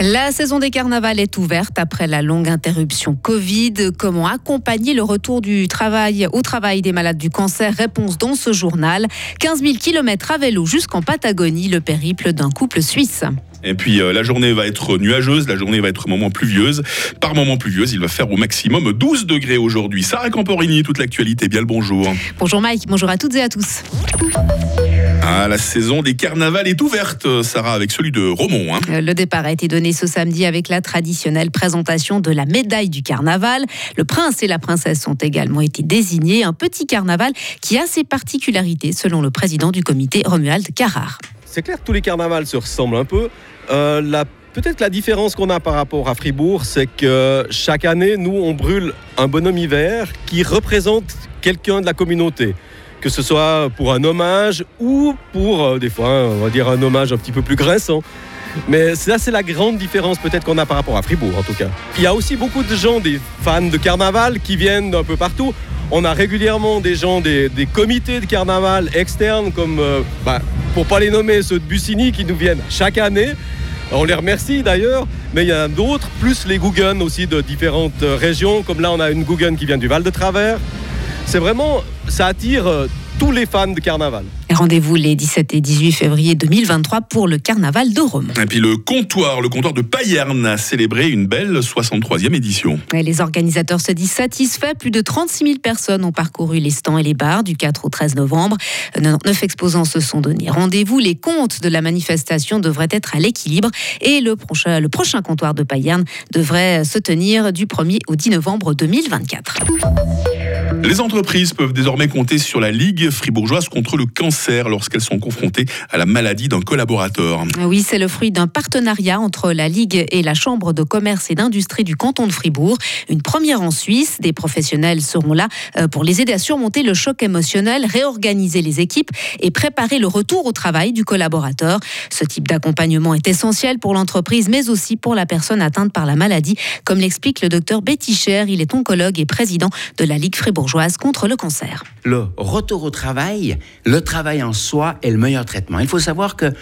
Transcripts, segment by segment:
La saison des carnavals est ouverte après la longue interruption Covid. Comment accompagner le retour du travail au travail des malades du cancer? Réponse dans ce journal. 15 000 km à vélo jusqu'en Patagonie, le périple d'un couple suisse. Et puis euh, la journée va être nuageuse, la journée va être moment pluvieuse. Par moment pluvieuse, il va faire au maximum 12 degrés aujourd'hui. Sarah Camporini, toute l'actualité. Bien le bonjour. Bonjour Mike, bonjour à toutes et à tous. Ah, la saison des carnavals est ouverte, Sarah, avec celui de Romont. Hein. Euh, le départ a été donné ce samedi avec la traditionnelle présentation de la médaille du carnaval. Le prince et la princesse ont également été désignés. Un petit carnaval qui a ses particularités, selon le président du comité, Romuald Carrard. C'est clair tous les carnavals se ressemblent un peu. Euh, la Peut-être la différence qu'on a par rapport à Fribourg, c'est que chaque année, nous, on brûle un bonhomme hiver qui représente quelqu'un de la communauté que ce soit pour un hommage ou pour, euh, des fois, on va dire un hommage un petit peu plus graissant. Mais ça, c'est la grande différence peut-être qu'on a par rapport à Fribourg, en tout cas. Il y a aussi beaucoup de gens, des fans de carnaval, qui viennent d'un peu partout. On a régulièrement des gens, des, comités de carnaval externes, comme, euh, bah, pour pas les nommer, ceux de Bussigny, qui nous viennent chaque année. On les remercie d'ailleurs, mais il y en a d'autres, plus les Guggen aussi de différentes euh, régions, comme là on a une Guggen qui vient du Val de Travers. C'est vraiment, ça attire euh, tous les fans de carnaval. Rendez-vous les 17 et 18 février 2023 pour le carnaval de Rome. Et puis le comptoir, le comptoir de Payerne a célébré une belle 63e édition. les organisateurs se disent satisfaits. Plus de 36 000 personnes ont parcouru les stands et les bars du 4 au 13 novembre. Neuf exposants se sont donnés rendez-vous. Les comptes de la manifestation devraient être à l'équilibre et le prochain, le prochain comptoir de Payerne devrait se tenir du 1er au 10 novembre 2024. Les entreprises peuvent désormais compter sur la Ligue fribourgeoise contre le cancer lorsqu'elles sont confrontées à la maladie d'un collaborateur. Oui, c'est le fruit d'un partenariat entre la Ligue et la Chambre de commerce et d'industrie du canton de Fribourg. Une première en Suisse. Des professionnels seront là euh, pour les aider à surmonter le choc émotionnel, réorganiser les équipes et préparer le retour au travail du collaborateur. Ce type d'accompagnement est essentiel pour l'entreprise, mais aussi pour la personne atteinte par la maladie, comme l'explique le docteur Betty Cher. Il est oncologue et président de la Ligue fribourgeoise contre le cancer. Le retour au travail, le travail en soi est le meilleur traitement. Il faut savoir que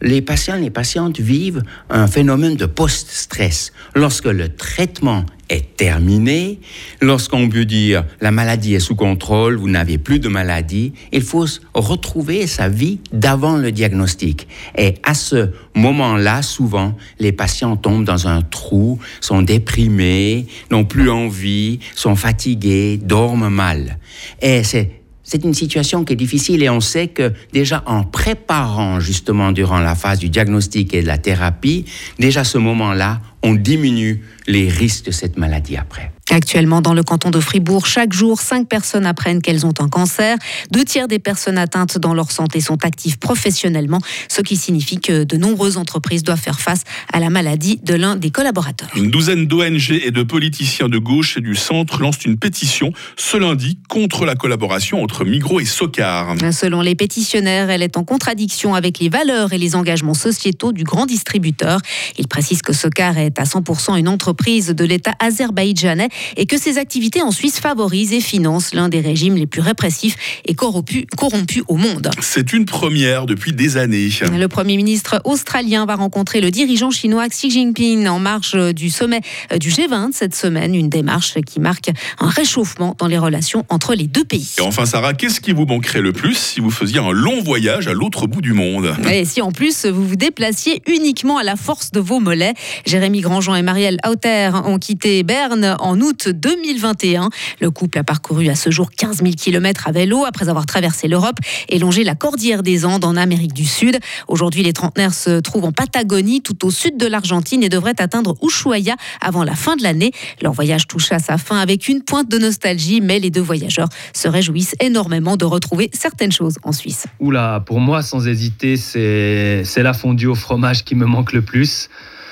les patients, les patientes vivent un phénomène de post-stress. Lorsque le traitement est terminé, lorsqu'on peut dire la maladie est sous contrôle, vous n'avez plus de maladie, il faut retrouver sa vie d'avant le diagnostic. Et à ce moment-là, souvent, les patients tombent dans un trou, sont déprimés, n'ont plus envie, sont fatigués, dorment mal. Et c'est c'est une situation qui est difficile et on sait que déjà en préparant justement durant la phase du diagnostic et de la thérapie, déjà ce moment-là, on diminue les risques de cette maladie après. Actuellement, dans le canton de Fribourg, chaque jour, cinq personnes apprennent qu'elles ont un cancer. Deux tiers des personnes atteintes dans leur santé sont actives professionnellement, ce qui signifie que de nombreuses entreprises doivent faire face à la maladie de l'un des collaborateurs. Une douzaine d'ONG et de politiciens de gauche et du centre lancent une pétition ce lundi contre la collaboration entre Migros et Socar. Selon les pétitionnaires, elle est en contradiction avec les valeurs et les engagements sociétaux du grand distributeur. Il précise que Socar est à 100% une entreprise de l'État azerbaïdjanais et que ces activités en Suisse favorisent et financent l'un des régimes les plus répressifs et corrompus, corrompus au monde. C'est une première depuis des années. Le Premier ministre australien va rencontrer le dirigeant chinois Xi Jinping en marge du sommet du G20 cette semaine, une démarche qui marque un réchauffement dans les relations entre les deux pays. Et enfin Sarah, qu'est-ce qui vous manquerait le plus si vous faisiez un long voyage à l'autre bout du monde? Et si en plus vous vous déplaciez uniquement à la force de vos mollets? Jérémy Grandjean et Marielle Hauter ont quitté Berne en août 2021. Le couple a parcouru à ce jour 15 000 km à vélo après avoir traversé l'Europe et longé la cordillère des Andes en Amérique du Sud. Aujourd'hui, les trentenaires se trouvent en Patagonie, tout au sud de l'Argentine et devraient atteindre Ushuaia avant la fin de l'année. Leur voyage touche à sa fin avec une pointe de nostalgie, mais les deux voyageurs se réjouissent énormément de retrouver certaines choses en Suisse. Oula, pour moi, sans hésiter, c'est la fondue au fromage qui me manque le plus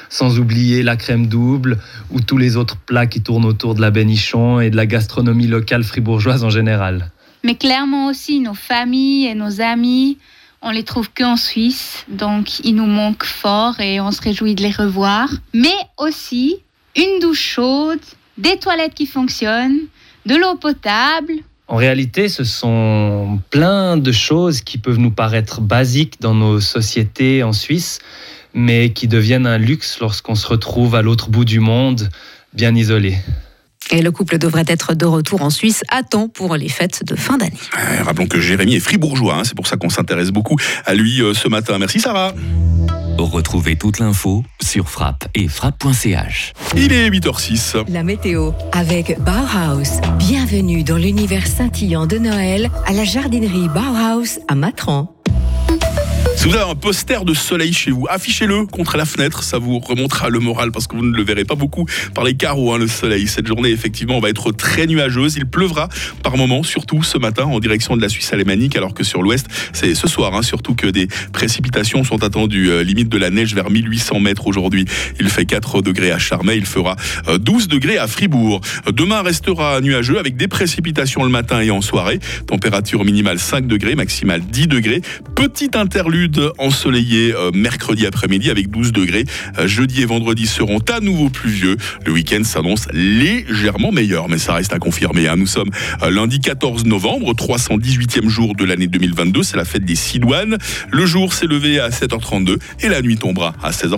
sans oublier la crème double ou tous les autres plats qui tournent autour de la bénichon et de la gastronomie locale fribourgeoise en général. Mais clairement aussi nos familles et nos amis, on les trouve qu'en Suisse, donc ils nous manquent fort et on se réjouit de les revoir. Mais aussi une douche chaude, des toilettes qui fonctionnent, de l'eau potable, En réalité, ce sont plein de choses qui peuvent nous paraître basiques dans nos sociétés en Suisse, mais qui deviennent un luxe lorsqu'on se retrouve à l'autre bout du monde, bien isolé. Et le couple devrait être de retour en Suisse à temps pour les fêtes de fin d'année. Euh, rappelons que Jérémy est fribourgeois, hein, c'est pour ça qu'on s'intéresse beaucoup à lui euh, ce matin. Merci Sarah. Retrouvez toute l'info sur frappe et frappe.ch. Il est 8h06. La météo avec Bauhaus. Bienvenue dans l'univers scintillant de Noël à la jardinerie Bauhaus à Matran. Vous avez un poster de soleil chez vous, affichez-le contre la fenêtre, ça vous remontera le moral parce que vous ne le verrez pas beaucoup par les carreaux, hein, le soleil. Cette journée, effectivement, va être très nuageuse. Il pleuvra par moments, surtout ce matin en direction de la Suisse alémanique, alors que sur l'ouest, c'est ce soir, hein, surtout que des précipitations sont attendues. Euh, limite de la neige vers 1800 mètres aujourd'hui. Il fait 4 degrés à Charmey, il fera euh, 12 degrés à Fribourg. Demain restera nuageux avec des précipitations le matin et en soirée. Température minimale 5 degrés, maximale 10 degrés. Petite interlude ensoleillé euh, mercredi après-midi avec 12 degrés. Euh, jeudi et vendredi seront à nouveau pluvieux. Le week-end s'annonce légèrement meilleur, mais ça reste à confirmer. hein. Nous sommes euh, lundi 14 novembre, 318e jour de l'année 2022. C'est la fête des Sidoines. Le jour s'est levé à 7h32 et la nuit tombera à 16h50.